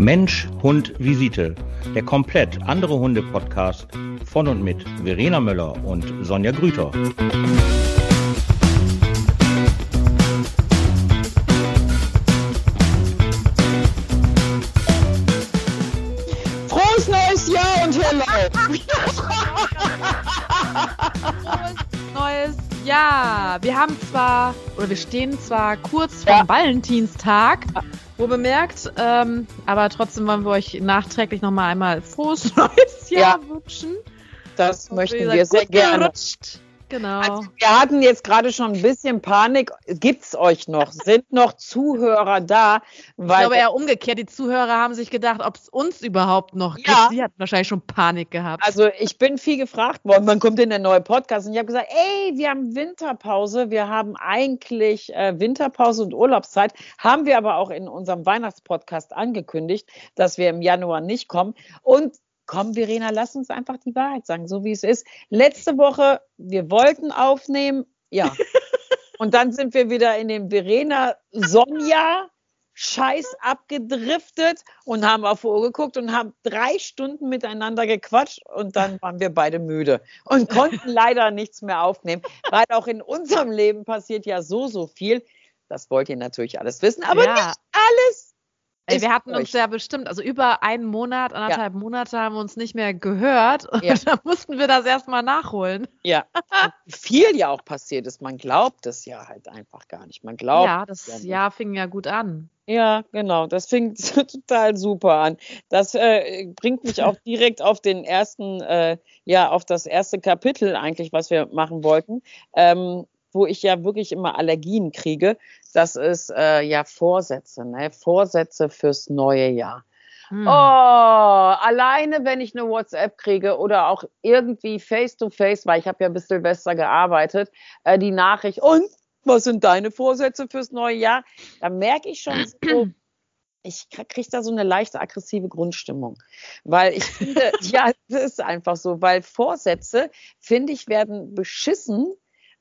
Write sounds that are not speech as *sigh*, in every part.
Mensch, Hund, Visite. Der komplett andere Hunde-Podcast von und mit Verena Möller und Sonja Grüter. Frohes neues Jahr und Hello! *laughs* neues Jahr. Wir haben zwar, oder wir stehen zwar kurz Ja. vor Valentinstag, wo bemerkt, ähm, aber trotzdem wollen wir euch nachträglich nochmal einmal frohes *laughs* neues Jahr wünschen. Das möchten wir sehr gerne. gerutscht. Genau. Also, wir hatten jetzt gerade schon ein bisschen Panik. Gibt's euch noch? Sind noch Zuhörer da? ich Weil glaube eher umgekehrt, die Zuhörer haben sich gedacht, ob es uns überhaupt noch gibt. Ja. Die hatten wahrscheinlich schon Panik gehabt. also ich bin viel gefragt worden, wann kommt denn der neue Podcast? Und ich habe gesagt, ey, wir haben Winterpause, wir haben eigentlich äh, Winterpause und Urlaubszeit, haben wir aber auch in unserem Weihnachtspodcast angekündigt, dass wir im Januar nicht kommen. Und komm, Verena, lass uns einfach die Wahrheit sagen, so wie es ist. Letzte Woche, wir wollten aufnehmen, ja. *laughs* und dann sind wir wieder in den Verena Sonja Scheiß abgedriftet und haben auf Uhr geguckt und haben drei Stunden miteinander gequatscht und dann waren wir beide müde und *laughs* konnten leider nichts mehr aufnehmen, weil auch in unserem Leben passiert ja so, so viel. Das wollt ihr natürlich alles wissen, aber Ja. nicht alles. Ey, wir hatten euch. uns ja bestimmt, also über einen Monat, anderthalb Monate haben wir uns nicht mehr gehört. Und Ja. *laughs* da mussten wir das erstmal nachholen. Ja, Und viel ja auch passiert ist. Man glaubt es ja halt einfach gar nicht. Man glaubt ja, das nicht. Jahr fing ja gut an. Ja, genau. Das fing *laughs* total super an. Das äh, bringt mich auch direkt auf den ersten, äh, ja, auf das erste Kapitel eigentlich, was wir machen wollten, ähm, wo ich ja wirklich immer Allergien kriege. Das ist äh, ja Vorsätze, ne? Vorsätze fürs neue Jahr. Hm. Oh, alleine wenn ich eine WhatsApp kriege oder auch irgendwie face to face, weil ich habe ja bis Silvester gearbeitet, äh, die Nachricht, und was sind deine Vorsätze fürs neue Jahr? Da merke ich schon so, *clears throat* ich kriege da so eine leichte aggressive Grundstimmung. Weil ich finde, *laughs* ja, das ist einfach so, weil Vorsätze, finde ich, werden beschissen,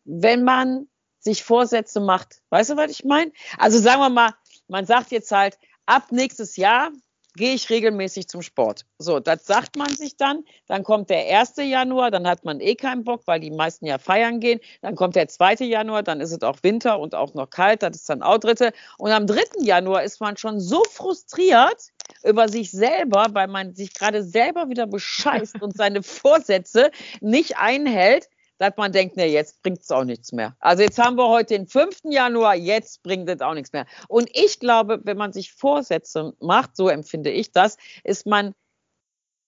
wenn man sich Vorsätze macht. Weißt du, was ich meine? Also sagen wir mal, man sagt jetzt halt, ab nächstes Jahr gehe ich regelmäßig zum Sport. So, das sagt man sich dann. Dann kommt der 1. Januar, dann hat man eh keinen Bock, weil die meisten ja feiern gehen. Dann kommt der 2. Januar, dann ist es auch Winter und auch noch kalt, das ist dann auch dritte. Und am 3. Januar ist man schon so frustriert über sich selber, weil man sich gerade selber wieder bescheißt und seine *laughs* Vorsätze nicht einhält, dass man denkt, nee, jetzt bringt es auch nichts mehr. Also jetzt haben wir heute den 5. Januar, jetzt bringt es auch nichts mehr. Und ich glaube, wenn man sich Vorsätze macht, so empfinde ich das, ist man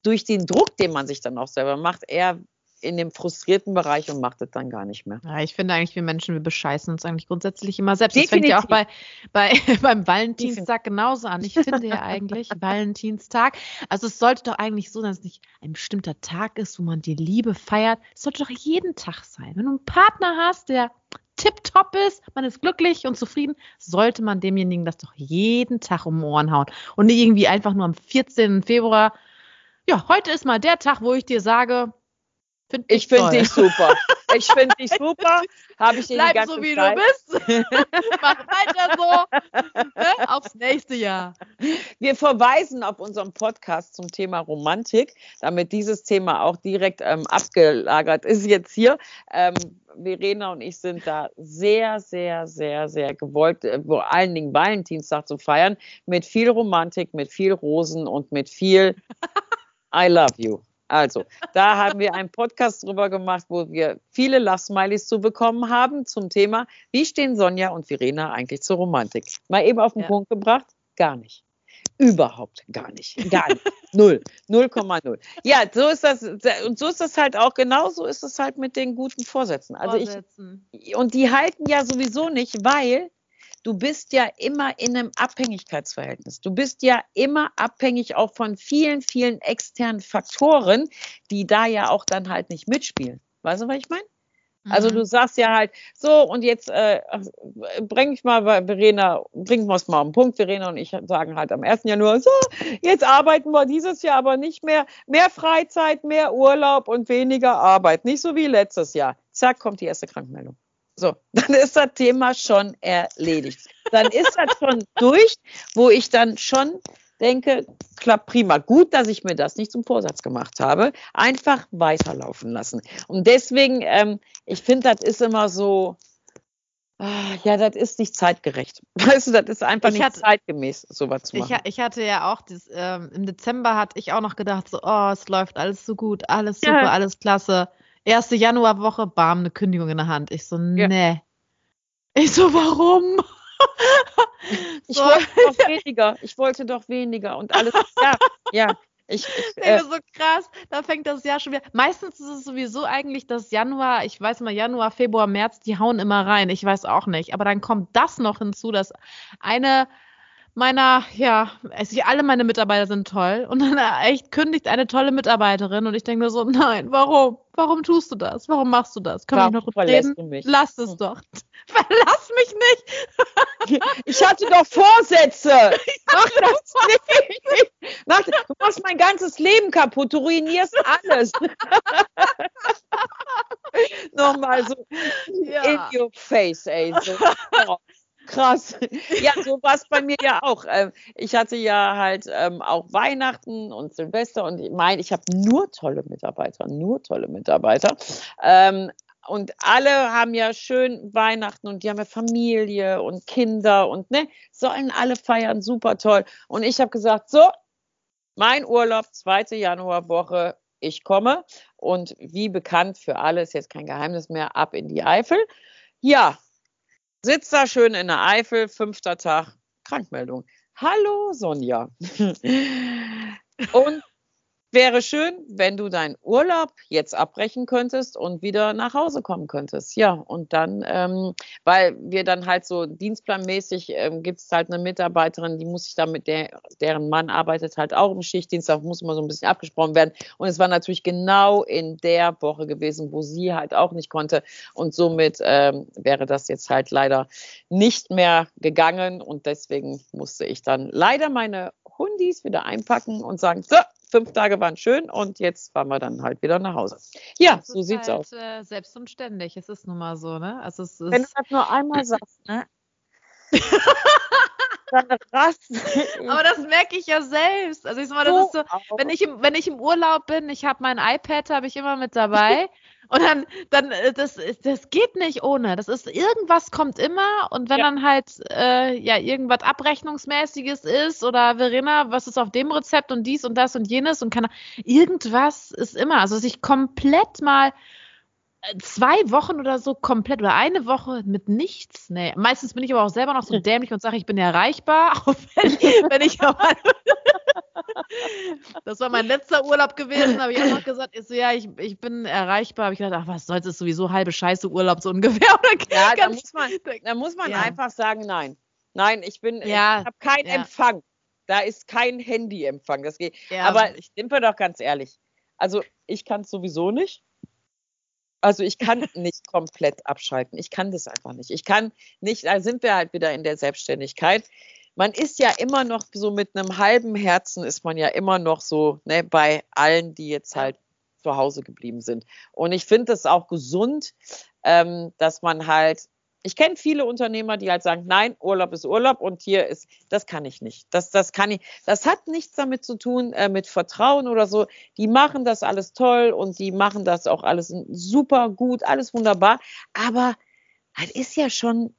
durch den Druck, den man sich dann auch selber macht, eher in dem frustrierten Bereich und macht es dann gar nicht mehr. Ja, ich finde eigentlich, wir Menschen, wir bescheißen uns eigentlich grundsätzlich immer selbst. Das fängt ja auch bei, bei, *laughs* beim Valentinstag genauso an. Ich finde ja eigentlich *laughs* Valentinstag, also es sollte doch eigentlich so sein, dass es nicht ein bestimmter Tag ist, wo man die Liebe feiert. Es sollte doch jeden Tag sein. Wenn du einen Partner hast, der tipptopp ist, man ist glücklich und zufrieden, sollte man demjenigen das doch jeden Tag um die Ohren hauen. Und nicht irgendwie einfach nur am 14. Februar. Ja, heute ist mal der Tag, wo ich dir sage, find Ich finde dich super. Ich finde dich *laughs* super. Habe ich die Bleib ganze so wie Zeit. du bist. *laughs* Mach weiter so. ne? Aufs nächste Jahr. Wir verweisen auf unserem Podcast zum Thema Romantik, damit dieses Thema auch direkt ähm, abgelagert ist jetzt hier. Ähm, Verena und ich sind da sehr, sehr, sehr, sehr gewollt, äh, vor allen Dingen Valentinstag zu feiern, mit viel Romantik, mit viel Rosen und mit viel I love you. Also, da haben wir einen Podcast drüber gemacht, wo wir viele Lachsmilies zu bekommen haben zum Thema, wie stehen Sonja und Verena eigentlich zur Romantik? Mal eben auf den Ja. Punkt gebracht? Gar nicht. Überhaupt gar nicht. Gar nicht. Null. 0,0. Ja, so ist das. Und so ist das halt auch, genau so ist es halt mit den guten Vorsätzen. Also ich, Vorsetzen. und die halten ja sowieso nicht, weil du bist ja immer in einem Abhängigkeitsverhältnis. Du bist ja immer abhängig auch von vielen, vielen externen Faktoren, die da ja auch dann halt nicht mitspielen. Weißt du, was ich meine? Also Mhm. du sagst ja halt, so und jetzt äh, bring ich mal bei Verena, bringen wir es mal auf den Punkt. Verena und ich sagen halt am 1. Januar, so, jetzt arbeiten wir dieses Jahr aber nicht mehr. Mehr Freizeit, mehr Urlaub und weniger Arbeit. Nicht so wie letztes Jahr. Zack, kommt die erste Krankmeldung. So, *laughs* dann ist das Thema schon erledigt. Dann ist das schon durch, wo ich dann schon denke, klappt prima. Gut, dass ich mir das nicht zum Vorsatz gemacht habe. Einfach weiterlaufen lassen. Und deswegen, ähm, ich finde, das ist immer so, ah, ja, das ist nicht zeitgerecht. *laughs* Weißt du, das ist einfach ich nicht hatte, zeitgemäß, sowas zu machen. Ich, ich hatte ja auch, das, ähm, im Dezember hatte ich auch noch gedacht, so, oh, es läuft alles so gut, alles super, ja. alles klasse. Erste Januarwoche, bam, eine Kündigung in der Hand. Ich so, ja. nee. Ich so, warum? *laughs* Ich so. wollte doch weniger. Ich wollte doch weniger und alles. Ja, *laughs* ja. Ich, ich äh, so krass, da fängt das Jahr schon wieder. Meistens ist es sowieso eigentlich das Januar, ich weiß mal, Januar, Februar, März, die hauen immer rein. Ich weiß auch nicht. Aber dann kommt das noch hinzu, dass eine meiner, ja, also alle meine Mitarbeiter sind toll. Und dann echt kündigt eine tolle Mitarbeiterin und ich denke nur so, nein, warum? Warum tust du das? Warum machst du das? Können wir noch drüber reden? Lass es hm. doch. *laughs* Verlass mich nicht. *laughs* ich hatte doch Vorsätze. *laughs* Mach das nicht. Mach, du machst mein ganzes Leben kaputt. Du ruinierst alles. Nochmal so ja. in your face, ey. So. Krass. *laughs* Ja, so war es bei mir ja auch. Ähm, ich hatte ja halt ähm, auch Weihnachten und Silvester und ich meine, ich habe nur tolle Mitarbeiter, nur tolle Mitarbeiter. Ähm, und alle haben ja schön Weihnachten und die haben ja Familie und Kinder und ne, sollen alle feiern, super toll. Und ich habe gesagt, so, mein Urlaub, zweite Januarwoche, ich komme. Und wie bekannt für alle, ist jetzt kein Geheimnis mehr, ab in die Eifel. Ja, Sitzt da schön in der Eifel, fünfter Tag, Krankmeldung. Hallo Sonja. *laughs* Und Wäre schön, wenn du deinen Urlaub jetzt abbrechen könntest und wieder nach Hause kommen könntest. Ja, und dann, ähm, weil wir dann halt so dienstplanmäßig ähm, gibt es halt eine Mitarbeiterin, die muss sich da mit der, deren Mann arbeitet halt auch im Schichtdienst, da muss immer so ein bisschen abgesprochen werden. Und es war natürlich genau in der Woche gewesen, wo sie halt auch nicht konnte. Und somit ähm, wäre das jetzt halt leider nicht mehr gegangen. Und deswegen musste ich dann leider meine Hundis wieder einpacken und sagen, so, fünf Tage waren schön und jetzt fahren wir dann halt wieder nach Hause. Ja, das so sieht's halt, aus. Äh, selbst und ständig, es ist nun mal so, ne? Also es ist Wenn du das nur einmal *laughs* sagst, ne? *laughs* Aber das merke ich ja selbst. Also ich sag mal, das ist so, wenn ich im, wenn ich im Urlaub bin, ich habe mein iPad, habe ich immer mit dabei. *laughs* Und dann, dann, äh, das, das geht nicht ohne. Das ist, irgendwas kommt immer und wenn ja. dann halt, äh, ja, irgendwas Abrechnungsmäßiges ist oder Verena, was ist auf dem Rezept und dies und das und jenes und kann, irgendwas ist immer. Also sich komplett mal zwei Wochen oder so komplett oder eine Woche mit nichts. Nee, meistens bin ich aber auch selber noch so dämlich und sage, ich bin erreichbar, *laughs* auch wenn, wenn ich aber *laughs* Das war mein letzter Urlaub gewesen, habe ich auch noch gesagt, ist so, ja, ich, ich bin erreichbar. Habe ich gedacht, ach, was soll's, ist sowieso halbe Scheiße Urlaub so ungefähr. *laughs* ja, da muss man, da muss man ja. einfach sagen, nein. Nein, ich bin, ja. ich habe keinen ja. Empfang. Da ist kein Handyempfang. Das geht. Ja. Aber ich bin doch ganz ehrlich. Also ich kann es sowieso nicht. Also ich kann *laughs* nicht komplett abschalten. Ich kann das einfach nicht. Ich kann nicht, da sind wir halt wieder in der Selbstständigkeit man ist ja immer noch so mit einem halben Herzen ist man ja immer noch so ne, bei allen, die jetzt halt zu Hause geblieben sind. Und ich finde es auch gesund, ähm, dass man halt, ich kenne viele Unternehmer, die halt sagen, nein, Urlaub ist Urlaub und hier ist, das kann ich nicht. Das, das kann ich, das hat nichts damit zu tun, äh, mit Vertrauen oder so. Die machen das alles toll und die machen das auch alles super gut, alles wunderbar. Aber das ist ja schon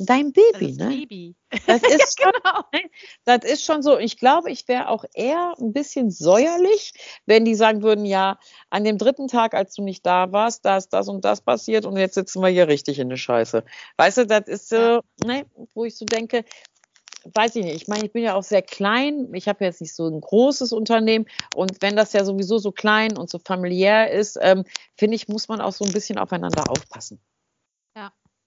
dein Baby, das ne? Baby. Das *laughs* ist, ja, schon, genau. Ne? das ist schon so. Ich glaube, ich wäre auch eher ein bisschen säuerlich, wenn die sagen würden, ja, an dem dritten Tag, als du nicht da warst, da ist das und das passiert und jetzt sitzen wir hier richtig in der Scheiße. Weißt du, das ist so, ne, wo ich so denke, weiß ich nicht, ich meine, ich bin ja auch sehr klein, ich habe jetzt nicht so ein großes Unternehmen und wenn das ja sowieso so klein und so familiär ist, ähm, finde ich, muss man auch so ein bisschen aufeinander aufpassen.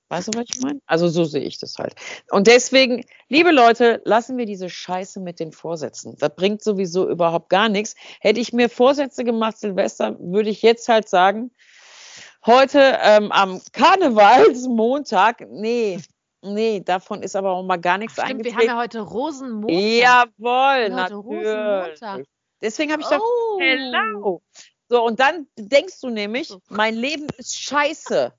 Weißt du, was ich meine? Also so sehe ich das halt. Und deswegen, liebe Leute, lassen wir diese Scheiße mit den Vorsätzen. Das bringt sowieso überhaupt gar nichts. Hätte ich mir Vorsätze gemacht, Silvester, würde ich jetzt halt sagen, heute ähm, am Karnevalsmontag, nee, nee, davon ist aber auch mal gar nichts Ach, stimmt, eingetreten. Wir haben ja heute Rosenmontag. Jawohl, natürlich. Rosenmontag. Deswegen habe ich oh. hello. So, und dann denkst du nämlich, mein Leben ist scheiße.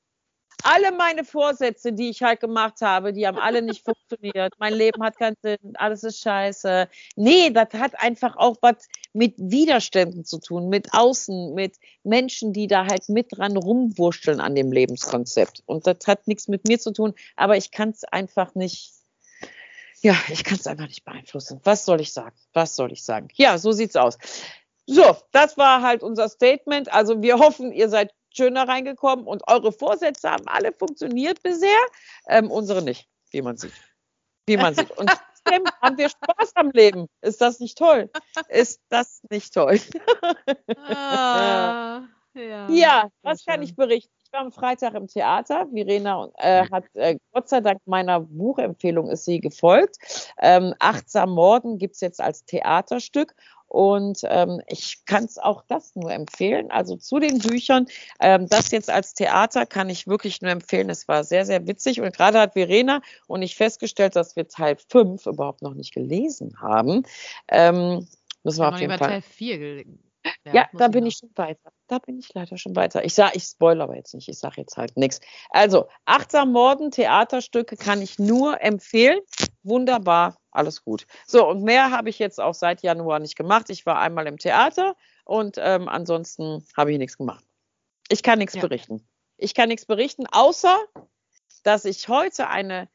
Alle meine Vorsätze, die ich halt gemacht habe, die haben alle nicht *laughs* funktioniert. Mein Leben hat keinen Sinn, alles ist scheiße. Nee, das hat einfach auch was mit Widerständen zu tun, mit Außen, mit Menschen, die da halt mit dran rumwurschteln an dem Lebenskonzept. Und das hat nichts mit mir zu tun, aber ich kann es einfach nicht, ja, ich kann es einfach nicht beeinflussen. Was soll ich sagen? Was soll ich sagen? Ja, so sieht's aus. So, das war halt unser Statement. Also wir hoffen, ihr seid schöner reingekommen und eure Vorsätze haben alle funktioniert bisher, ähm, unsere nicht, wie man sieht. Wie man sieht. Und trotzdem *laughs* haben wir Spaß am Leben. Ist das nicht toll? Ist das nicht toll? ah, ja, *laughs* ja was kann ich berichten? Ich war am Freitag im Theater. Verena äh, hat äh, Gott sei Dank meiner Buchempfehlung ist sie gefolgt. Ähm, Achtsam Morden gibt es jetzt als Theaterstück und ähm, ich kann es auch das nur empfehlen. Also zu den Büchern, ähm, das jetzt als Theater kann ich wirklich nur empfehlen. Es war sehr, sehr witzig. Und gerade hat Verena und ich festgestellt, dass wir Teil 5 überhaupt noch nicht gelesen haben. Ähm, müssen wir auf jeden Fall. Teil 4 gelesen. Ja, ja da bin ich schon weiter. Da bin ich leider schon weiter. Ich sage, ich spoilere aber jetzt nicht. Ich sage jetzt halt nichts. Also, Achtsam Morden, Theaterstücke kann ich nur empfehlen. Wunderbar alles gut. So, und mehr habe ich jetzt auch seit Januar nicht gemacht. Ich war einmal im Theater und ähm, ansonsten habe ich nichts gemacht. Ich kann nichts ja. berichten. Ich kann nichts berichten, außer dass ich heute eine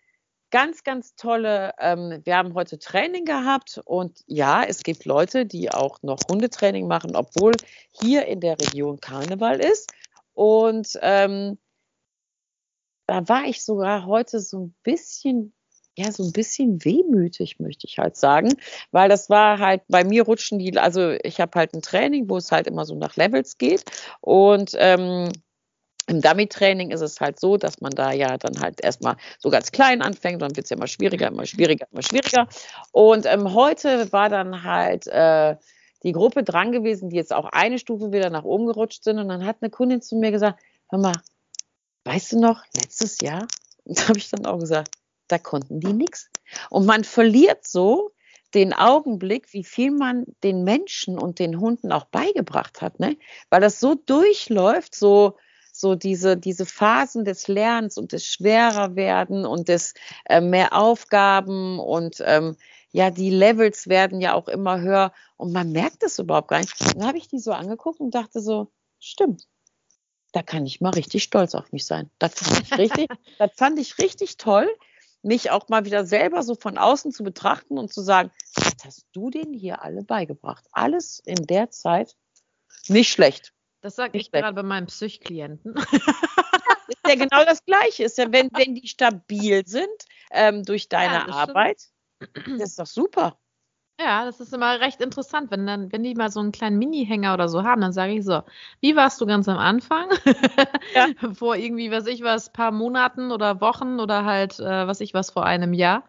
ganz, ganz tolle, ähm, wir haben heute Training gehabt und ja, es gibt Leute, die auch noch Hundetraining machen, obwohl hier in der Region Karneval ist. Und ähm, da war ich sogar heute so ein bisschen ja, so ein bisschen wehmütig, möchte ich halt sagen, weil das war halt, bei mir rutschen die, also ich habe halt ein Training, wo es halt immer so nach Levels geht und ähm, im Dummy-Training ist es halt so, dass man da ja dann halt erstmal so ganz klein anfängt, dann wird es ja immer schwieriger, immer schwieriger, immer schwieriger. Und ähm, heute war dann halt äh, die Gruppe dran gewesen, die jetzt auch eine Stufe wieder nach oben gerutscht sind. Und dann hat eine Kundin zu mir gesagt, hör mal, weißt du noch, letztes Jahr? *laughs* Da habe ich dann auch gesagt, da konnten die nichts. Und man verliert so den Augenblick, wie viel man den Menschen und den Hunden auch beigebracht hat, ne? Weil das so durchläuft, so so diese diese Phasen des Lernens und des schwerer werden und des äh, mehr Aufgaben und ähm, ja die Levels werden ja auch immer höher und man merkt das überhaupt gar nicht. Dann habe ich die so angeguckt und dachte so, stimmt. Da kann ich mal richtig stolz auf mich sein. Das fand ich richtig, *laughs* das fand ich richtig toll, mich auch mal wieder selber so von außen zu betrachten und zu sagen, was hast du denen hier alle beigebracht? Alles in der Zeit nicht schlecht. Das sage ich gerade bei meinem Psychklienten. ist ja genau das Gleiche. Ist ja, wenn, wenn die stabil sind ähm, durch deine ja, Arbeit, stimmt. das ist doch super. Ja, das ist immer recht interessant, wenn dann, wenn die mal so einen kleinen Mini-Hänger oder so haben, dann sage ich so, wie warst du ganz am Anfang? Ja. *laughs* vor irgendwie, was ich was, paar Monaten oder Wochen oder halt, äh, was ich was, vor einem Jahr.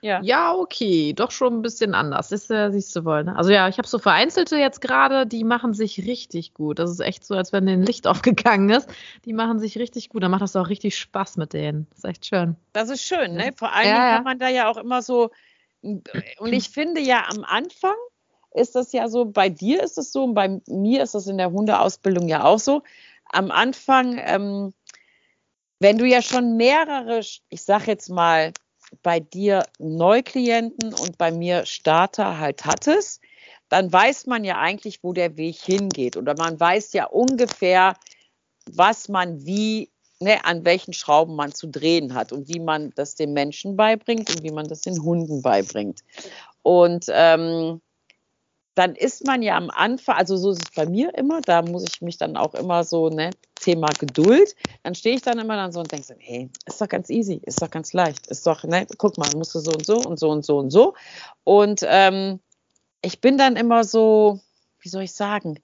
Ja. ja, okay, doch schon ein bisschen anders. Das äh, siehst du wohl. Ne? Also ja, ich habe so vereinzelte jetzt gerade, die machen sich richtig gut. Das ist echt so, als wenn denen Licht *laughs* aufgegangen ist. Die machen sich richtig gut. Dann macht das auch richtig Spaß mit denen. Das ist echt schön. Das ist schön, ne? Vor allem ja, kann man da ja auch immer so und ich finde ja am Anfang ist das ja so, bei dir ist es so und bei mir ist das in der Hundeausbildung ja auch so. Am Anfang, ähm, wenn du ja schon mehrere, ich sag jetzt mal, bei dir Neuklienten und bei mir Starter halt hattest, dann weiß man ja eigentlich, wo der Weg hingeht. Oder man weiß ja ungefähr, was man wie ne, an welchen Schrauben man zu drehen hat und wie man das den Menschen beibringt und wie man das den Hunden beibringt. Und ähm, dann ist man ja am Anfang, also so ist es bei mir immer, da muss ich mich dann auch immer so, ne, Thema Geduld, dann stehe ich dann immer dann so und denke so, hey, ist doch ganz easy, ist doch ganz leicht, ist doch, ne, guck mal, musst du so und so und so und so und so. Und ähm, ich bin dann immer so, wie soll ich sagen,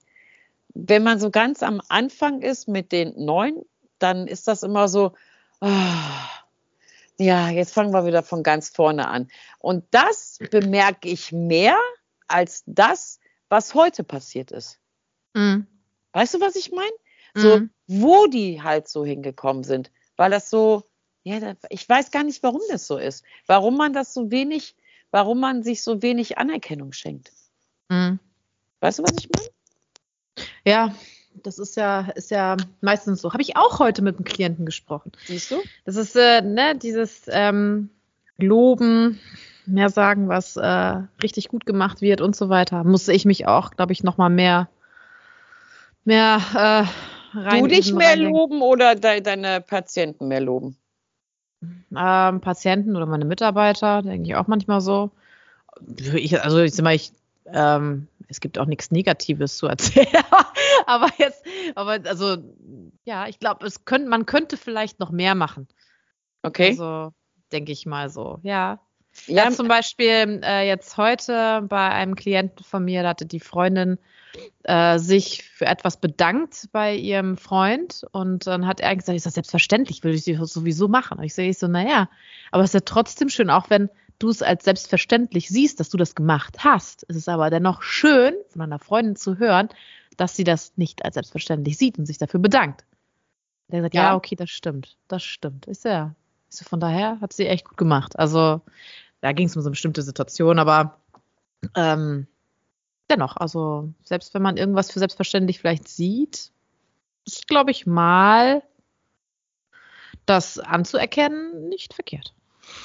wenn man so ganz am Anfang ist mit den neuen dann ist das immer so, oh, ja, jetzt fangen wir wieder von ganz vorne an. Und das bemerke ich mehr als das, was heute passiert ist. Mhm. Weißt du, was ich meine? So, mhm. wo die halt so hingekommen sind. Weil das so, ja, ich weiß gar nicht, warum das so ist. Warum man das so wenig, warum man sich so wenig Anerkennung schenkt. Mhm. Weißt du, was ich meine? Ja, Das ist ja, ist ja meistens so. Habe ich auch heute mit einem Klienten gesprochen. Siehst du? Das ist, äh, ne, dieses ähm, Loben, mehr sagen, was äh, richtig gut gemacht wird und so weiter. Musste ich mich auch, glaube ich, nochmal mehr, mehr äh, rein. Du dich mehr reindenken. loben oder de deine Patienten mehr loben? Ähm, Patienten oder meine Mitarbeiter, denke ich auch manchmal so. Ich, also ich sag mal, ich, ähm, es gibt auch nichts Negatives zu erzählen. *laughs* aber jetzt, aber also, ja, ich glaube, es könnte, man könnte vielleicht noch mehr machen. Okay. Also, denke ich mal so, ja. Ja, ja zum Beispiel äh, jetzt heute bei einem Klienten von mir, da hatte die Freundin äh, sich für etwas bedankt bei ihrem Freund und dann hat er gesagt, ist das selbstverständlich, würde ich sowieso machen. Und ich sehe so, naja, aber es ist ja trotzdem schön, auch wenn du es als selbstverständlich siehst, dass du das gemacht hast. Es ist aber dennoch schön, von einer Freundin zu hören, dass sie das nicht als selbstverständlich sieht und sich dafür bedankt. Der sagt, ja, ja okay, das stimmt, das stimmt. Ist ja. So, von daher hat sie echt gut gemacht. Also da ging es um so eine bestimmte Situation, aber ähm, dennoch, also selbst wenn man irgendwas für selbstverständlich vielleicht sieht, ist, glaube ich, mal das anzuerkennen nicht verkehrt.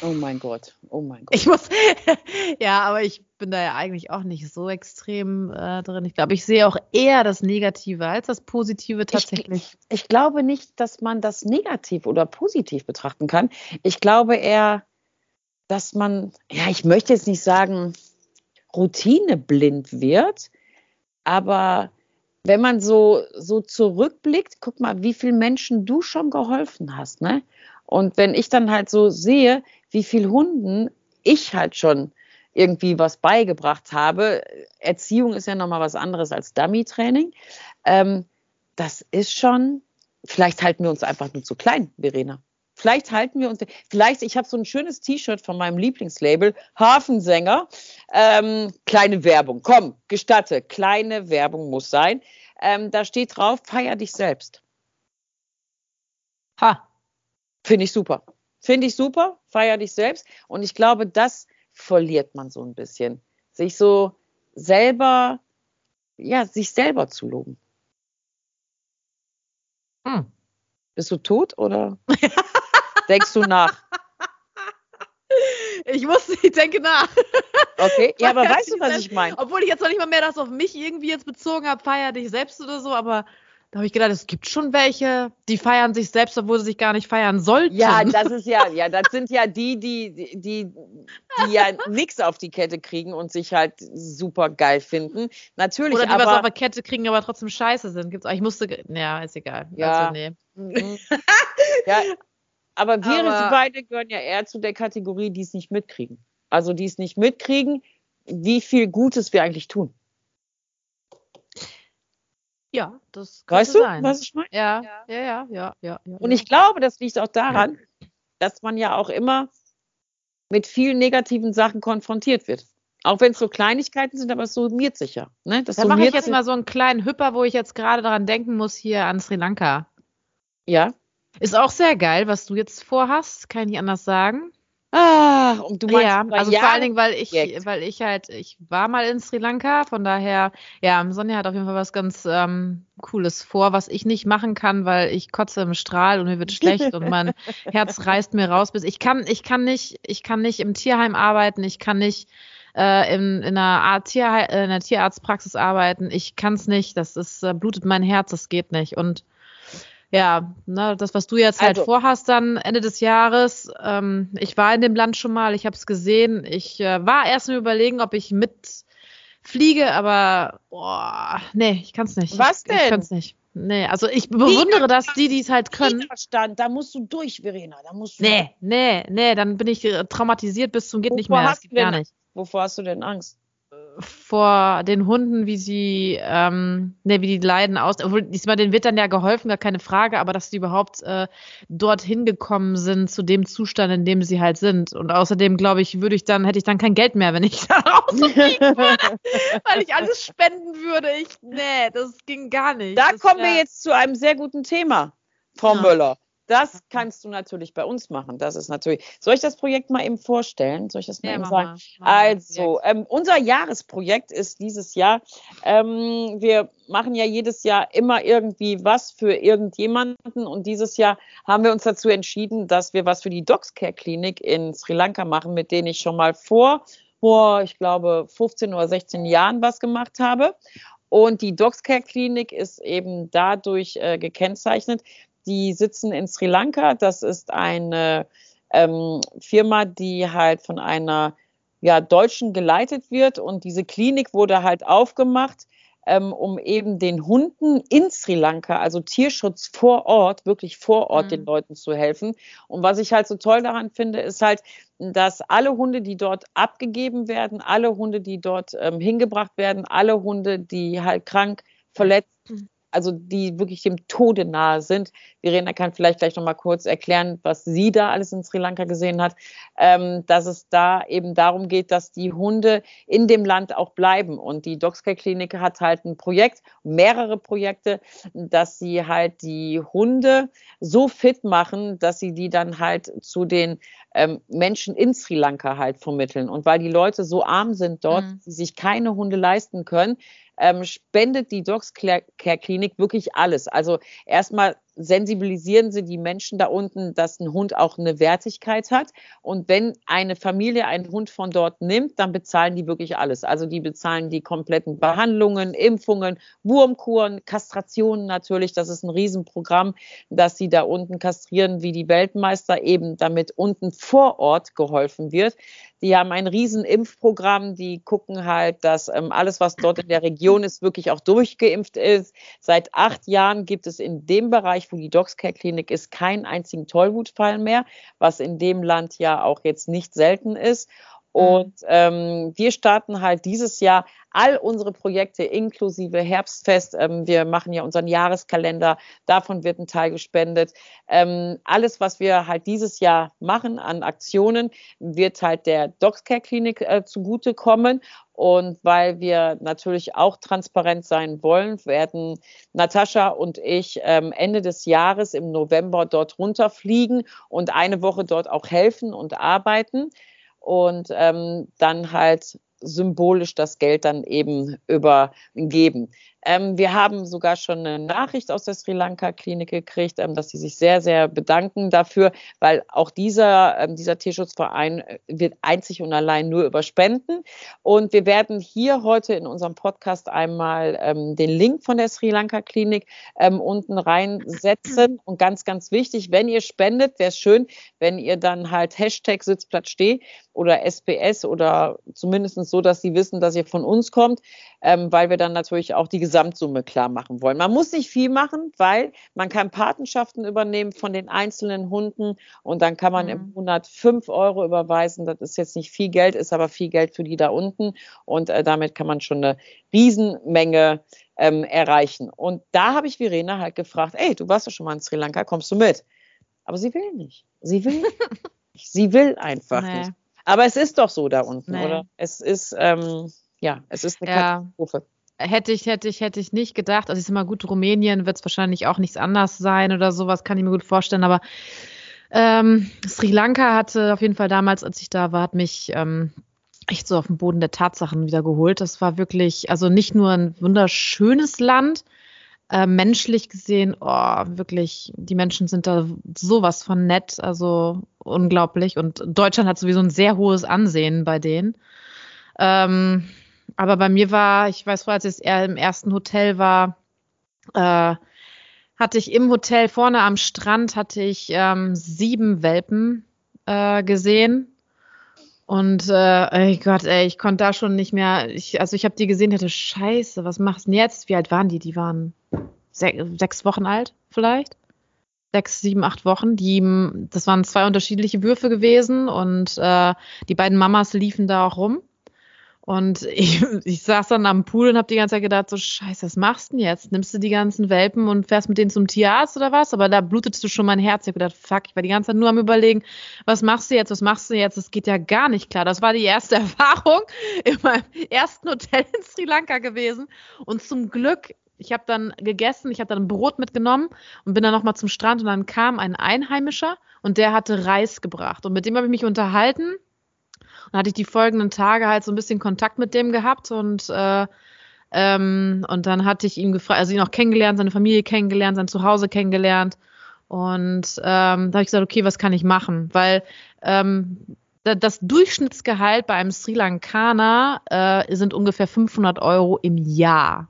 Oh mein Gott, oh mein Gott. Ich muss, *laughs* ja, aber ich bin da ja eigentlich auch nicht so extrem äh, drin. Ich glaube, ich sehe auch eher das Negative als das Positive tatsächlich. Ich, ich, glaube nicht, dass man das negativ oder positiv betrachten kann. Ich glaube eher, dass man, ja, ich möchte jetzt nicht sagen, routineblind wird, aber wenn man so, so zurückblickt, guck mal, wie vielen Menschen du schon geholfen hast, ne? Und wenn ich dann halt so sehe, wie viel Hunden ich halt schon irgendwie was beigebracht habe, Erziehung ist ja nochmal was anderes als Dummy-Training, ähm, das ist schon, vielleicht halten wir uns einfach nur zu klein, Verena. Vielleicht halten wir uns, vielleicht, ich habe so ein schönes T-Shirt von meinem Lieblingslabel, Hafensänger. Ähm, kleine Werbung, komm, gestatte, kleine Werbung muss sein. Ähm, da steht drauf, feier dich selbst. Ha. Finde ich super. Finde ich super, feier dich selbst. Und ich glaube, das verliert man so ein bisschen. Sich so selber, ja, sich selber zu loben. Hm. Bist du tot oder? *laughs* Denkst du nach? *laughs* Ich muss, ich denke nach. Okay, ja, aber weißt du, was ich meine? Obwohl ich jetzt noch nicht mal mehr das auf mich irgendwie jetzt bezogen habe, feier dich selbst oder so, aber da habe ich gedacht, es gibt schon welche, die feiern sich selbst, obwohl sie sich gar nicht feiern sollten. Ja, *laughs* das ist ja, ja, das sind ja die, die, die, die, die ja nichts auf die Kette kriegen und sich halt super geil finden. Natürlich. Oder die aber, was auf der Kette kriegen, aber trotzdem scheiße sind. Gibt's, ich musste, ja, ist egal. Ja. Also, nee. *laughs* Mhm. ja, aber wir aber, beide gehören ja eher zu der Kategorie, die es nicht mitkriegen. Also die es nicht mitkriegen, wie viel Gutes wir eigentlich tun. Ja, das kann Weißt du, sein. was ich meine? Ja, ja, ja, ja, ja, ja. Und ich glaube, das liegt auch daran, dass man ja auch immer mit vielen negativen Sachen konfrontiert wird. Auch wenn es so Kleinigkeiten sind, aber es summiert sich ja. Ne? Das da mache ich jetzt mal so einen kleinen Hüpper, wo ich jetzt gerade daran denken muss, hier an Sri Lanka. Ja. Ist auch sehr geil, was du jetzt vorhast, kann ich nicht anders sagen. Ah, und du meinst, ja, also vor allen Dingen, weil ich, weil ich halt, ich war mal in Sri Lanka, von daher, ja, Sonja hat auf jeden Fall was ganz ähm, Cooles vor, was ich nicht machen kann, weil ich kotze im Strahl und mir wird schlecht und mein *laughs* Herz reißt mir raus. Bis ich kann, ich kann nicht, ich kann nicht im Tierheim arbeiten, ich kann nicht äh, in, in, einer Art Tier, in einer Tierarztpraxis arbeiten, ich kann es nicht, das ist, äh, blutet mein Herz, das geht nicht und ja, ne, das, was du jetzt halt also, vorhast dann Ende des Jahres. Ähm, ich war in dem Land schon mal, ich habe es gesehen. Ich äh, war erst mal überlegen, ob ich mitfliege, aber boah, nee, ich kann es nicht. Was denn? Ich kann es nicht. Nee, also ich bewundere das, die, die es halt können. Widerstand, da musst du durch, Verena. Da musst du nee, nee, nee, dann bin ich äh, traumatisiert bis zum geht Wovor nicht mehr. Das geht gar nicht. Wovor hast du denn Angst? Vor den Hunden, wie sie, ähm, ne, wie die leiden aus. Obwohl, diesmal denen wird dann ja geholfen, gar keine Frage, aber dass sie überhaupt äh, dorthin gekommen sind zu dem Zustand, in dem sie halt sind. Und außerdem, glaube ich, würde ich dann, hätte ich dann kein Geld mehr, wenn ich *laughs* da rausfliegen würde, weil ich alles spenden würde. Ich, nee, das ging gar nicht. Da das kommen wir jetzt zu einem sehr guten Thema, Frau ja. Möller. Das kannst du natürlich bei uns machen. Das ist natürlich. Soll ich das Projekt mal eben vorstellen? Soll ich das mal ja, eben sagen? Mal, also, ähm, unser Jahresprojekt ist dieses Jahr. Ähm, wir machen ja jedes Jahr immer irgendwie was für irgendjemanden und dieses Jahr haben wir uns dazu entschieden, dass wir was für die Docscare Klinik in Sri Lanka machen, mit denen ich schon mal vor vor, ich glaube, 15 oder 16 Jahren was gemacht habe. Und die Docscare Klinik ist eben dadurch äh, gekennzeichnet. Die sitzen in Sri Lanka. Das ist eine ähm, Firma, die halt von einer ja, Deutschen geleitet wird. Und diese Klinik wurde halt aufgemacht ähm, um eben den Hunden in Sri Lanka, also Tierschutz vor Ort, wirklich vor Ort mhm. den Leuten zu helfen. Und was ich halt so toll daran finde, ist halt, dass alle Hunde, die dort abgegeben werden, alle Hunde, die dort ähm, hingebracht werden, alle Hunde, die halt krank, verletzt, mhm also die wirklich dem Tode nahe sind. Verena kann vielleicht gleich noch mal kurz erklären, was sie da alles in Sri Lanka gesehen hat, ähm, dass es da eben darum geht, dass die Hunde in dem Land auch bleiben. Und die Dogscare Klinik hat halt ein Projekt, mehrere Projekte, dass sie halt die Hunde so fit machen, dass sie die dann halt zu den ähm, Menschen in Sri Lanka halt vermitteln. Und weil die Leute so arm sind dort, mhm. die sich keine Hunde leisten können, ähm, spendet die Dogs Care Klinik wirklich alles. Also erstmal sensibilisieren sie die Menschen da unten, dass ein Hund auch eine Wertigkeit hat. Und wenn eine Familie einen Hund von dort nimmt, dann bezahlen die wirklich alles. Also die bezahlen die kompletten Behandlungen, Impfungen, Wurmkuren, Kastrationen natürlich. Das ist ein Riesenprogramm, dass sie da unten kastrieren wie die Weltmeister, eben damit unten vor Ort geholfen wird. Die haben ein Riesenimpfprogramm, die gucken halt, dass ähm, alles, was dort in der Region ist, wirklich auch durchgeimpft ist. Seit acht Jahren gibt es in dem Bereich, wo die Dogscare Klinik ist, keinen einzigen Tollwutfall mehr, was in dem Land ja auch jetzt nicht selten ist. Mhm. Und ähm, wir starten halt dieses Jahr all unsere Projekte inklusive Herbstfest. Ähm, wir machen ja unseren Jahreskalender, davon wird ein Teil gespendet. Ähm, alles, was wir halt dieses Jahr machen an Aktionen, wird halt der Docscare Klinik äh, zugutekommen. Und weil wir natürlich auch transparent sein wollen, werden Natascha und ich ähm, Ende des Jahres im November dort runterfliegen und eine Woche dort auch helfen und arbeiten. Und ähm, dann halt symbolisch das Geld dann eben übergeben. Ähm, wir haben sogar schon eine Nachricht aus der Sri Lanka Klinik gekriegt, ähm, dass sie sich sehr, sehr bedanken dafür, weil auch dieser, ähm, dieser Tierschutzverein äh, wird einzig und allein nur über Spenden. Und wir werden hier heute in unserem Podcast einmal ähm, den Link von der Sri Lanka Klinik ähm, unten reinsetzen. Und ganz, ganz wichtig, wenn ihr spendet, wäre es schön, wenn ihr dann halt Hashtag Sitzplatz steh oder SPS oder zumindest so, dass sie wissen, dass ihr von uns kommt, ähm, weil wir dann natürlich auch die Gesamtsumme klar machen wollen. Man muss nicht viel machen, weil man kann Patenschaften übernehmen von den einzelnen Hunden und dann kann man mhm. im Monat fünf Euro überweisen. Das ist jetzt nicht viel Geld, ist aber viel Geld für die da unten und äh, damit kann man schon eine Riesenmenge ähm, erreichen. Und da habe ich Verena halt gefragt, ey, du warst doch schon mal in Sri Lanka, kommst du mit? Aber sie will nicht. Sie will *laughs* nicht. Sie will einfach nee. nicht. Aber es ist doch so da unten, nee. oder? Es ist, ähm, ja, es ist eine ja. Katastrophe. Hätte ich, hätte ich, hätte ich nicht gedacht. Also ich sag mal, gut, Rumänien wird es wahrscheinlich auch nichts anders sein oder sowas, kann ich mir gut vorstellen, aber ähm, Sri Lanka hatte auf jeden Fall damals, als ich da war, hat mich ähm, echt so auf den Boden der Tatsachen wieder geholt. Das war wirklich, also nicht nur ein wunderschönes Land, äh, menschlich gesehen, oh, wirklich, die Menschen sind da sowas von nett, also unglaublich. Und Deutschland hat sowieso ein sehr hohes Ansehen bei denen. Ähm, aber bei mir war, ich weiß, als ich im ersten Hotel war, äh, hatte ich im Hotel vorne am Strand hatte ich ähm, sieben Welpen äh, gesehen. Und äh, Gott, ey, ich konnte da schon nicht mehr. Ich, also ich habe die gesehen, hatte Scheiße, was machst du denn jetzt? Wie alt waren die? Die waren se sechs Wochen alt, vielleicht sechs, sieben, acht Wochen. Die, das waren zwei unterschiedliche Würfe gewesen und äh, die beiden Mamas liefen da auch rum. Und *laughs* ich, ich saß dann am Pool und habe die ganze Zeit gedacht, so scheiße, was machst du denn jetzt? Nimmst du die ganzen Welpen und fährst mit denen zum Tierarzt oder was? Aber da blutetest du schon mein Herz. Ich habe gedacht, fuck, ich war die ganze Zeit nur am überlegen, was machst du jetzt, was machst du jetzt? Das geht ja gar nicht klar. Das war die erste *laughs* Erfahrung in meinem ersten Hotel in Sri Lanka gewesen. Und zum Glück Ich habe dann gegessen, ich habe dann Brot mitgenommen und bin dann nochmal zum Strand und dann kam ein Einheimischer und der hatte Reis gebracht. Und mit dem habe ich mich unterhalten. Und hatte ich die folgenden Tage halt so ein bisschen Kontakt mit dem gehabt und äh, ähm, und dann hatte ich ihn gefragt, also ihn auch kennengelernt, seine Familie kennengelernt, sein Zuhause kennengelernt. Und ähm, da habe ich gesagt, okay, was kann ich machen? Weil ähm, das Durchschnittsgehalt bei einem Sri Lankaner äh, sind ungefähr 500 Euro im Jahr.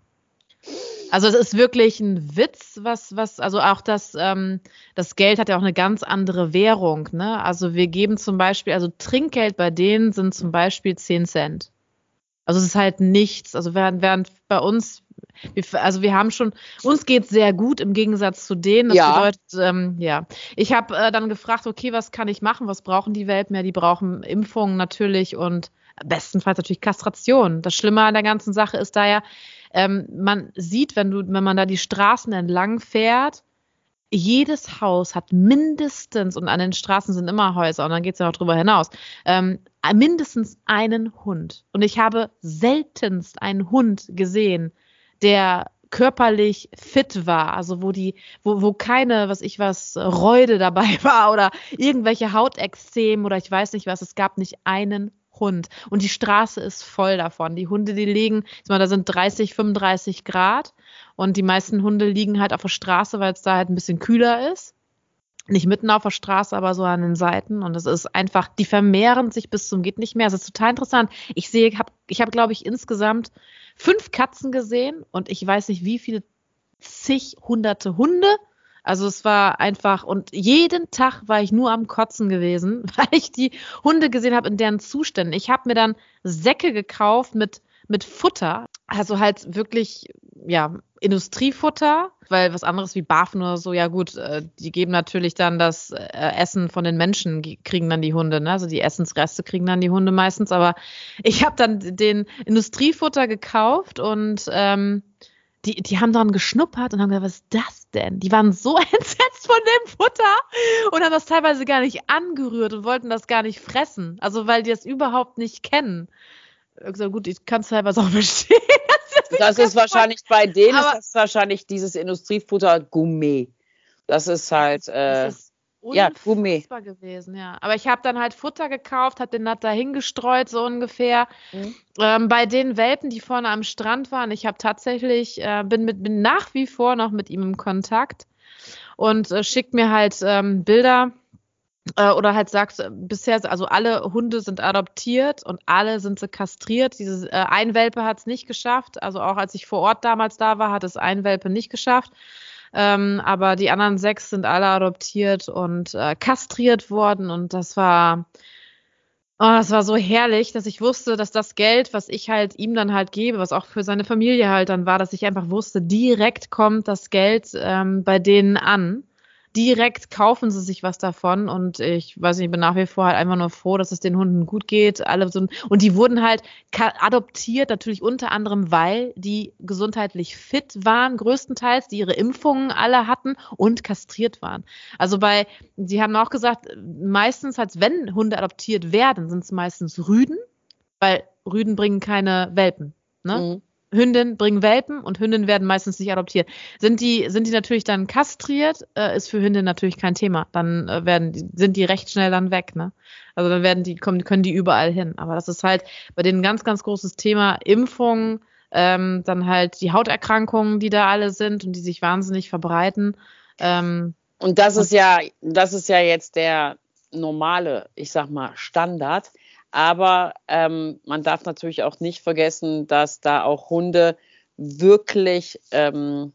Also es ist wirklich ein Witz, was, was, also auch das, ähm, das Geld hat ja auch eine ganz andere Währung, ne? Also wir geben zum Beispiel, also Trinkgeld bei denen sind zum Beispiel 10 Cent. Also es ist halt nichts. Also während, während bei uns, wir, also wir haben schon, uns geht sehr gut im Gegensatz zu denen. Das ja. bedeutet, ähm, ja. Ich habe äh, dann gefragt, okay, was kann ich machen? Was brauchen die Welpen? Ja, die brauchen Impfungen natürlich und bestenfalls natürlich Kastration. Das Schlimme an der ganzen Sache ist da ja, ähm, man sieht, wenn du, wenn man da die Straßen entlang fährt, jedes Haus hat mindestens, und an den Straßen sind immer Häuser, und dann geht es ja noch drüber hinaus, ähm, mindestens einen Hund. Und ich habe seltenst einen Hund gesehen, der körperlich fit war, also wo die, wo, wo keine, was ich was, Reude dabei *laughs* war oder irgendwelche Hautexzem oder ich weiß nicht was, es gab nicht einen Hund. Und die Straße ist voll davon. Die Hunde, die liegen, meine, da sind 30, 35 Grad und die meisten Hunde liegen halt auf der Straße, weil es da halt ein bisschen kühler ist. Nicht mitten auf der Straße, aber so an den Seiten. Und es ist einfach, die vermehren sich bis zum geht nicht mehr. Es ist total interessant. Ich sehe, hab, ich habe, glaube ich, insgesamt fünf Katzen gesehen und ich weiß nicht, wie viele zig hunderte Hunde also es war einfach, und jeden Tag war ich nur am Kotzen gewesen, *laughs* weil ich die Hunde gesehen habe in deren Zuständen. Ich habe mir dann Säcke gekauft mit, mit Futter, also halt wirklich, ja, Industriefutter, weil was anderes wie Bafen oder so, ja gut, äh, die geben natürlich dann das äh, Essen von den Menschen, kriegen dann die Hunde, ne? also die Essensreste kriegen dann die Hunde meistens, aber ich habe dann den Industriefutter gekauft und ähm, die, die haben dann geschnuppert und haben gesagt, was ist das denn? Die waren so *laughs* entsetzt von dem Futter und haben das teilweise gar nicht angerührt und wollten das gar nicht fressen. Also weil die das überhaupt nicht kennen. Ich gesagt, gut, ich kann es teilweise auch *laughs* verstehen. Das, das ist wahrscheinlich bei denen ist das wahrscheinlich dieses Industriefutter Gourmet. Das ist halt. Äh, das ist ja, Gourmet. gewesen, ja. Aber ich habe dann halt Futter gekauft, habe den Nat da hingestreut, so ungefähr. Mhm. Ähm, bei den Welpen, die vorne am Strand waren, ich habe tatsächlich, äh, bin, mit, bin nach wie vor noch mit ihm im Kontakt und äh, schickt mir halt ähm, Bilder äh, oder halt sagt, bisher, also alle Hunde sind adoptiert und alle sind sie kastriert. Dieses äh, ein Welpe hat es nicht geschafft. Also auch als ich vor Ort damals da war, hat es ein Welpe nicht geschafft. Ähm, aber die anderen sechs sind alle adoptiert und äh, kastriert worden. Und das war, oh, das war so herrlich, dass ich wusste, dass das Geld, was ich halt ihm dann halt gebe, was auch für seine Familie halt dann war, dass ich einfach wusste, direkt kommt das Geld ähm, bei denen an direkt kaufen sie sich was davon und ich weiß nicht, ich bin nach wie vor halt einfach nur froh, dass es den Hunden gut geht. Alle so, und die wurden halt adoptiert, natürlich unter anderem, weil die gesundheitlich fit waren, größtenteils, die ihre Impfungen alle hatten und kastriert waren. Also bei, sie haben auch gesagt, meistens, als wenn Hunde adoptiert werden, sind es meistens Rüden, weil Rüden bringen keine Welpen. Ne? Mhm. Hündin bringen Welpen und Hündinnen werden meistens nicht adoptiert. Sind die, sind die natürlich dann kastriert, äh, ist für Hündinnen natürlich kein Thema. Dann äh, werden die, sind die recht schnell dann weg, ne? Also dann werden die, kommen, können die überall hin. Aber das ist halt bei denen ein ganz, ganz großes Thema. Impfung, ähm, dann halt die Hauterkrankungen, die da alle sind und die sich wahnsinnig verbreiten. Ähm, und das ist ja, das ist ja jetzt der normale, ich sag mal, Standard. Aber ähm, man darf natürlich auch nicht vergessen, dass da auch Hunde wirklich ähm,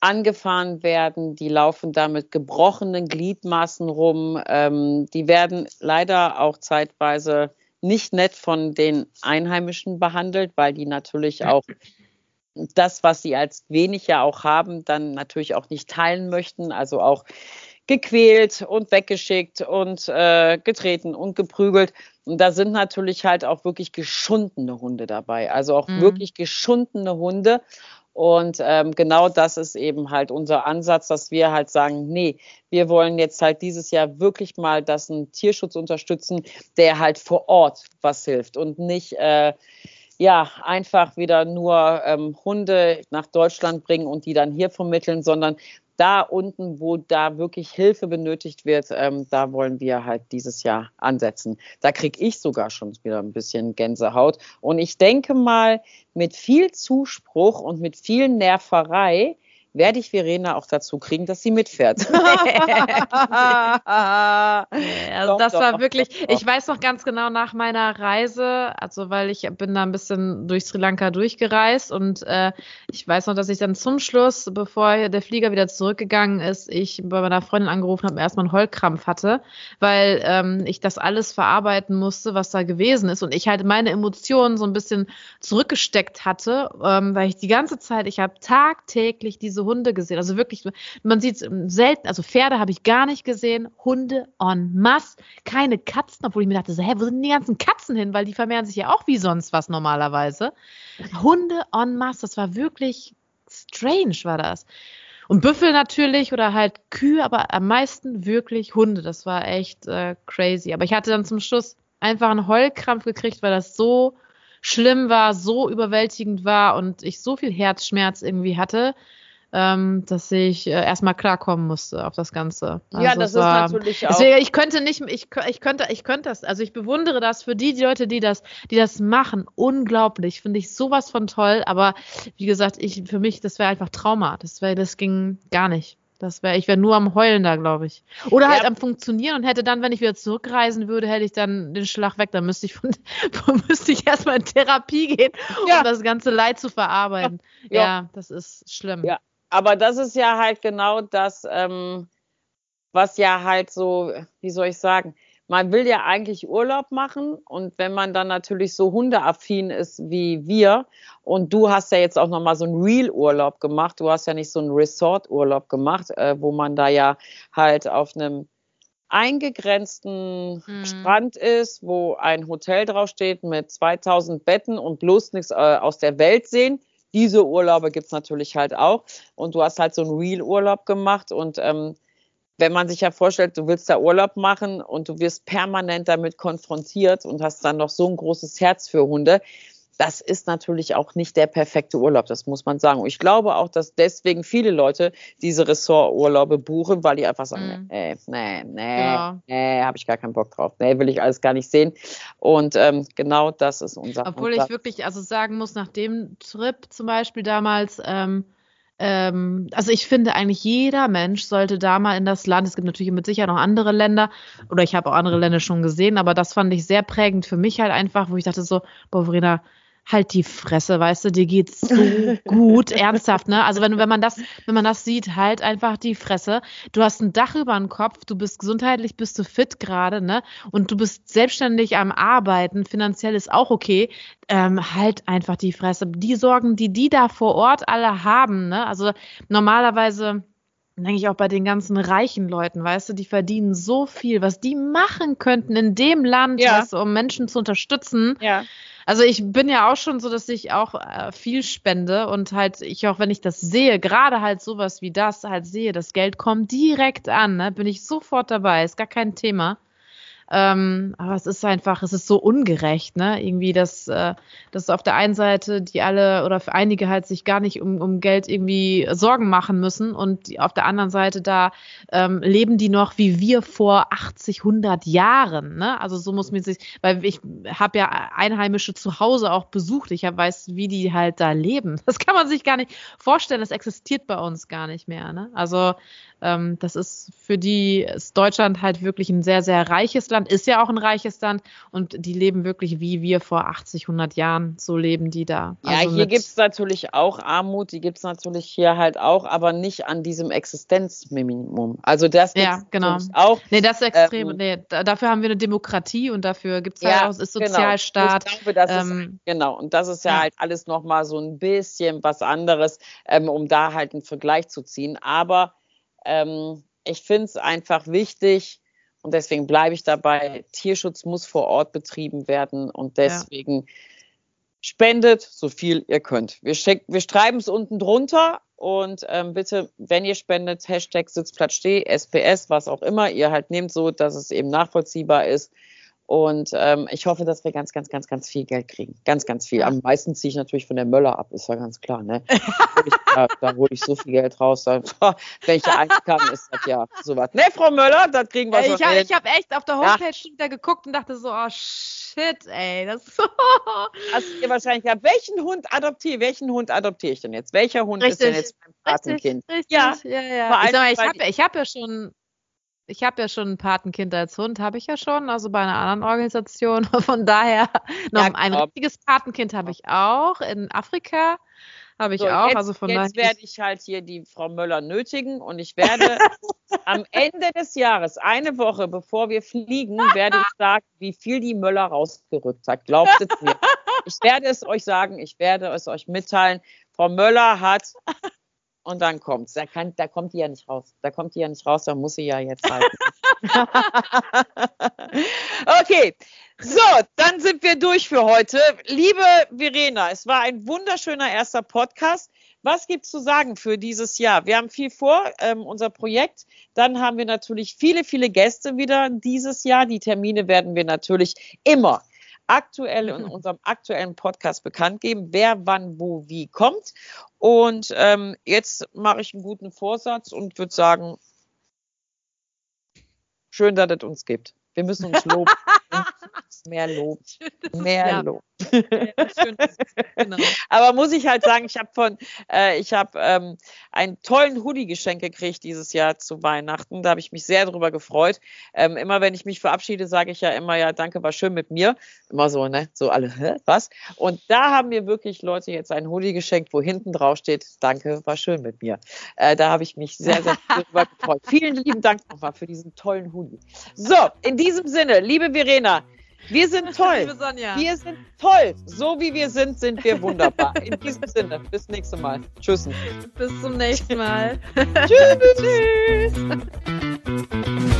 angefahren werden. Die laufen da mit gebrochenen Gliedmaßen rum. Ähm, die werden leider auch zeitweise nicht nett von den Einheimischen behandelt, weil die natürlich auch das, was sie als wenig ja auch haben, dann natürlich auch nicht teilen möchten. Also auch gequält und weggeschickt und äh, getreten und geprügelt. Und da sind natürlich halt auch wirklich geschundene Hunde dabei. Also auch mhm. wirklich geschundene Hunde. Und ähm, genau das ist eben halt unser Ansatz, dass wir halt sagen, nee, wir wollen jetzt halt dieses Jahr wirklich mal, dass ein Tierschutz unterstützen, der halt vor Ort was hilft und nicht äh, ja, einfach wieder nur ähm, Hunde nach Deutschland bringen und die dann hier vermitteln, sondern da unten, wo da wirklich Hilfe benötigt wird, ähm, da wollen wir halt dieses Jahr ansetzen. Da kriege ich sogar schon wieder ein bisschen Gänsehaut. Und ich denke mal, mit viel Zuspruch und mit viel Nerverei werde ich Verena auch dazu kriegen, dass sie mitfährt. *laughs* *laughs* also doch, das doch, war doch, wirklich, ich weiß noch ganz genau nach meiner Reise, also weil ich bin da ein bisschen durch Sri Lanka durchgereist und äh, ich weiß noch, dass ich dann zum Schluss, bevor der Flieger wieder zurückgegangen ist, ich bei meiner Freundin angerufen habe, erstmal einen Heulkrampf hatte, weil ähm, ich das alles verarbeiten musste, was da gewesen ist und ich halt meine Emotionen so ein bisschen zurückgesteckt hatte, ähm, weil ich die ganze Zeit, ich habe tagtäglich diese Hunde gesehen. Also wirklich, man sieht es selten, also Pferde habe ich gar nicht gesehen, Hunde en masse, keine Katzen, obwohl ich mir dachte, so, hä, wo sind die ganzen Katzen hin? Weil die vermehren sich ja auch wie sonst was normalerweise. Hunde en masse, das war wirklich strange, war das. Und Büffel natürlich oder halt Kühe, aber am meisten wirklich Hunde. Das war echt äh, crazy. Aber ich hatte dann zum Schluss einfach einen Heulkrampf gekriegt, weil das so schlimm war, so überwältigend war und ich so viel Herzschmerz irgendwie hatte ähm, dass ich äh, erstmal klarkommen musste auf das Ganze. Also ja, das ist war, natürlich auch. Deswegen, ich könnte nicht, ich, ich könnte, ich könnte das, also ich bewundere das für die, die Leute, die das, die das machen, unglaublich. Finde ich sowas von toll, aber wie gesagt, ich, für mich, das wäre einfach Trauma. Das wäre, das ging gar nicht. Das wäre, ich wäre nur am Heulen da, glaube ich. Oder halt ja. am Funktionieren und hätte dann, wenn ich wieder zurückreisen würde, hätte ich dann den Schlag weg. Dann müsste ich von, *laughs* müsste ich erstmal in Therapie gehen, ja. um das ganze Leid zu verarbeiten. Ja, ja das ist schlimm. Ja, aber das ist ja halt genau das, ähm, was ja halt so, wie soll ich sagen, man will ja eigentlich Urlaub machen und wenn man dann natürlich so hundeaffin ist wie wir und du hast ja jetzt auch nochmal so einen Real-Urlaub gemacht, du hast ja nicht so einen Resort-Urlaub gemacht, äh, wo man da ja halt auf einem eingegrenzten mhm. Strand ist, wo ein Hotel draufsteht mit 2000 Betten und bloß nichts äh, aus der Welt sehen diese Urlaube gibt's natürlich halt auch. Und du hast halt so einen Real-Urlaub gemacht. Und ähm, wenn man sich ja vorstellt, du willst da Urlaub machen und du wirst permanent damit konfrontiert und hast dann noch so ein großes Herz für Hunde, das ist natürlich auch nicht der perfekte Urlaub, das muss man sagen. Und ich glaube auch, dass deswegen viele Leute diese Ressorturlaube buchen, weil die einfach sagen, mm. nee, nee, nee, ja. nee, habe ich gar keinen Bock drauf. Nee, will ich alles gar nicht sehen. Und ähm, genau das ist unser Obwohl unser ich wirklich also sagen muss, nach dem Trip zum Beispiel damals, ähm, ähm, also ich finde eigentlich jeder Mensch sollte da mal in das Land, es gibt natürlich mit Sicherheit noch andere Länder oder ich habe auch andere Länder schon gesehen, aber das fand ich sehr prägend für mich halt einfach, wo ich dachte so, boah, Verena, halt die Fresse, weißt du, dir geht's so *laughs* gut, ernsthaft, ne? Also wenn, wenn man das, wenn man das sieht, halt einfach die Fresse. Du hast ein Dach über dem Kopf, du bist gesundheitlich, bist du fit gerade, ne? Und du bist selbstständig am Arbeiten, finanziell ist auch okay. Ähm, halt einfach die Fresse. Die Sorgen, die die da vor Ort alle haben, ne? Also normalerweise denke ich auch bei den ganzen reichen Leuten, weißt du, die verdienen so viel, was die machen könnten in dem Land, ja. weißt du, um Menschen zu unterstützen. Ja. Also ich bin ja auch schon so, dass ich auch äh, viel spende und halt ich auch, wenn ich das sehe, gerade halt sowas wie das halt sehe, das Geld kommt direkt an, ne, bin ich sofort dabei, ist gar kein Thema. Ähm, aber es ist einfach, es ist so ungerecht, ne? Irgendwie, dass, äh, dass auf der einen Seite die alle oder für einige halt sich gar nicht um, um Geld irgendwie Sorgen machen müssen und die, auf der anderen Seite da ähm, leben die noch wie wir vor 80, 100 Jahren, ne? Also so muss man sich, weil ich habe ja Einheimische zu Hause auch besucht, ich hab, weiß, wie die halt da leben. *laughs* Das kann man sich gar nicht vorstellen, das existiert bei uns gar nicht mehr, ne? Also ähm, das ist für die ist Deutschland halt wirklich ein sehr, sehr reiches Land, ist ja auch ein reiches Land und die leben wirklich wie wir vor 80, 100 Jahren, so leben die da. Ja, also hier gibt es natürlich auch Armut, die gibt es natürlich hier halt auch, aber nicht an diesem Existenzminimum. Also das ja, genau. auch. Nee, das ist extrem. Ähm, nee, dafür haben wir eine Demokratie und dafür gibt es halt ja, auch, es ist. Sozialstaat. Genau. Ich glaube, das ähm, ist, genau, und das ist ja, ja. halt alles nochmal so ein bisschen was anderes, ähm, um da halt einen Vergleich zu ziehen. Aber ähm, ich finde es einfach wichtig und deswegen bleibe ich dabei, Tierschutz muss vor Ort betrieben werden und deswegen ja. spendet so viel ihr könnt. Wir, wir schreiben es unten drunter und ähm, bitte, wenn ihr spendet, Hashtag Sitzplatz steh, SPS, was auch immer ihr halt nehmt, so dass es eben nachvollziehbar ist. Und ähm, ich hoffe, dass wir ganz, ganz, ganz, ganz viel Geld kriegen. Ganz, ganz viel. Am meisten ziehe ich natürlich von der Möller ab, ist ja ganz klar. Ne? *laughs* da, da hole ich so viel Geld raus. Da, wenn ich eins kann, ist das ja sowas. Ne, Frau Möller, das kriegen wir schon. Ich habe hab echt auf der Homepage ja. geguckt und dachte so, oh shit, ey. Das so. *laughs* Hast du wahrscheinlich ja, welchen Hund adoptiere welchen Hund adoptiere ich denn jetzt? Welcher Hund richtig, ist denn jetzt mein Patenkind? Richtig, ja, ja, ja. Ich, ich habe ich hab ja schon ich habe ja schon ein Patenkind als Hund, habe ich ja schon, also bei einer anderen Organisation. *laughs* Von daher noch ja, ein richtiges Patenkind habe ich auch in Afrika. Habe ich so, auch. Jetzt, also von jetzt werde ich halt hier die Frau Möller nötigen und ich werde *laughs* am Ende des Jahres, eine Woche bevor wir fliegen, werde ich sagen, wie viel die Möller rausgerückt hat. Glaubt es mir. Ich werde es euch sagen, ich werde es euch mitteilen. Frau Möller hat und dann kommt's. Da, kann, da kommt die ja nicht raus. Da kommt die ja nicht raus, da muss sie ja jetzt halten. *laughs* okay, so, dann sind wir durch für heute. Liebe Verena, es war ein wunderschöner erster Podcast. Was gibt's zu sagen für dieses Jahr? Wir haben viel vor, ähm, unser Projekt. Dann haben wir natürlich viele, viele Gäste wieder dieses Jahr. Die Termine werden wir natürlich immer aktuell in unserem aktuellen Podcast bekannt geben, wer wann wo wie kommt. Und ähm, jetzt mache ich einen guten Vorsatz und würde sagen, schön, dass es uns gibt. Wir müssen uns *laughs* loben. Mehr Lob. *laughs* Mehr ja. Lob. genau. *laughs* Aber muss ich halt sagen, ich habe von, äh, ich habe ähm, einen tollen Hoodie geschenkt gekriegt dieses Jahr zu Weihnachten. Da habe ich mich sehr drüber gefreut. Ähm, immer wenn ich mich verabschiede, sage ich ja immer, ja, danke, war schön mit mir. Immer so, ne? So alle, hä, was? Und da haben mir wirklich Leute jetzt einen Hoodie geschenkt, wo hinten drauf steht, danke, war schön mit mir. Äh, da habe ich mich sehr, sehr drüber *laughs* gefreut. Vielen lieben Dank nochmal für diesen tollen Hoodie. So, in diesem Sinne, liebe Verena, wir sind *laughs* toll. Wir sind toll. So wie wir sind, sind wir wunderbar. In *laughs* diesem Sinne, bis nächstes Mal. Tschüss. Bis zum nächsten Mal. *laughs* Tschüss. Tschüss.